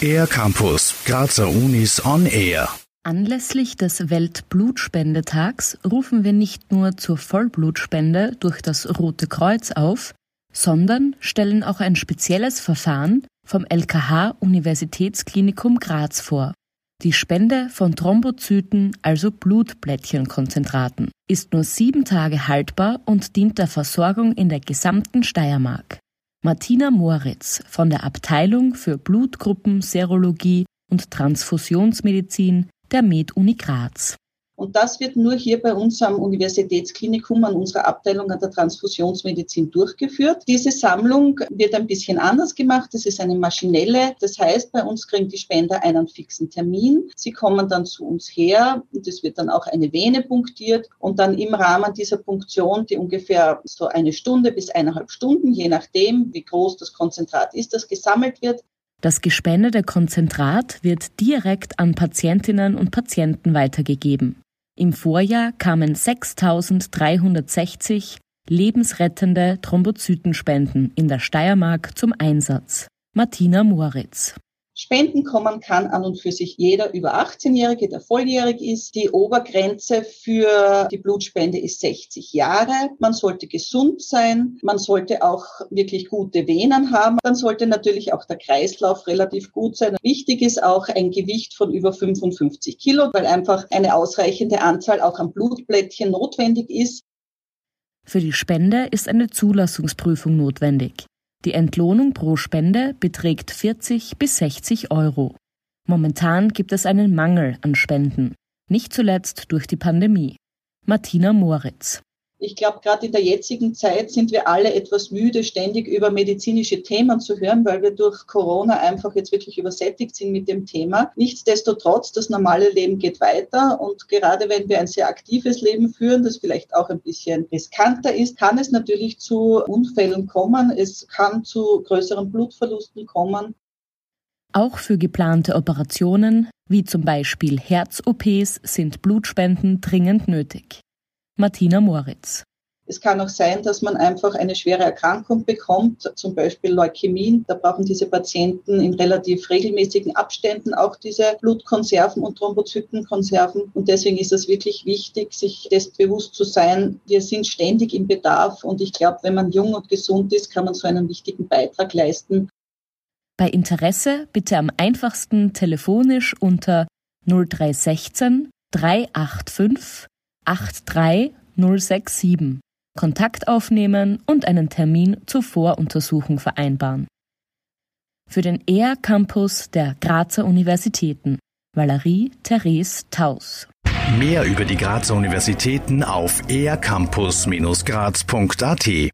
Air Campus, Grazer Unis on Air. Anlässlich des Weltblutspendetags rufen wir nicht nur zur Vollblutspende durch das Rote Kreuz auf, sondern stellen auch ein spezielles Verfahren vom LKH Universitätsklinikum Graz vor. Die Spende von Thrombozyten, also Blutblättchenkonzentraten, ist nur sieben Tage haltbar und dient der Versorgung in der gesamten Steiermark. Martina Moritz von der Abteilung für Blutgruppen, Serologie und Transfusionsmedizin der Med-Uni Graz. Und das wird nur hier bei uns am Universitätsklinikum an unserer Abteilung an der Transfusionsmedizin durchgeführt. Diese Sammlung wird ein bisschen anders gemacht. Es ist eine maschinelle. Das heißt, bei uns kriegen die Spender einen fixen Termin. Sie kommen dann zu uns her und es wird dann auch eine Vene punktiert und dann im Rahmen dieser Punktion, die ungefähr so eine Stunde bis eineinhalb Stunden, je nachdem, wie groß das Konzentrat ist, das gesammelt wird, das gespendete Konzentrat wird direkt an Patientinnen und Patienten weitergegeben. Im Vorjahr kamen 6360 lebensrettende Thrombozytenspenden in der Steiermark zum Einsatz. Martina Moritz. Spenden kommen kann an und für sich jeder über 18-Jährige, der volljährig ist. Die Obergrenze für die Blutspende ist 60 Jahre. Man sollte gesund sein. Man sollte auch wirklich gute Venen haben. Dann sollte natürlich auch der Kreislauf relativ gut sein. Wichtig ist auch ein Gewicht von über 55 Kilo, weil einfach eine ausreichende Anzahl auch an Blutblättchen notwendig ist. Für die Spende ist eine Zulassungsprüfung notwendig. Die Entlohnung pro Spende beträgt 40 bis 60 Euro. Momentan gibt es einen Mangel an Spenden, nicht zuletzt durch die Pandemie. Martina Moritz. Ich glaube, gerade in der jetzigen Zeit sind wir alle etwas müde, ständig über medizinische Themen zu hören, weil wir durch Corona einfach jetzt wirklich übersättigt sind mit dem Thema. Nichtsdestotrotz, das normale Leben geht weiter und gerade wenn wir ein sehr aktives Leben führen, das vielleicht auch ein bisschen riskanter ist, kann es natürlich zu Unfällen kommen. Es kann zu größeren Blutverlusten kommen. Auch für geplante Operationen, wie zum Beispiel Herz-OPs, sind Blutspenden dringend nötig. Martina Moritz. Es kann auch sein, dass man einfach eine schwere Erkrankung bekommt, zum Beispiel Leukämien. Da brauchen diese Patienten in relativ regelmäßigen Abständen auch diese Blutkonserven und Thrombozytenkonserven. Und deswegen ist es wirklich wichtig, sich des bewusst zu sein. Wir sind ständig im Bedarf. Und ich glaube, wenn man jung und gesund ist, kann man so einen wichtigen Beitrag leisten. Bei Interesse bitte am einfachsten telefonisch unter 0316 385 83067 Kontakt aufnehmen und einen Termin zur Voruntersuchung vereinbaren. Für den ER Campus der Grazer Universitäten Valerie Therese Taus. Mehr über die Grazer Universitäten auf ercampus-graz.at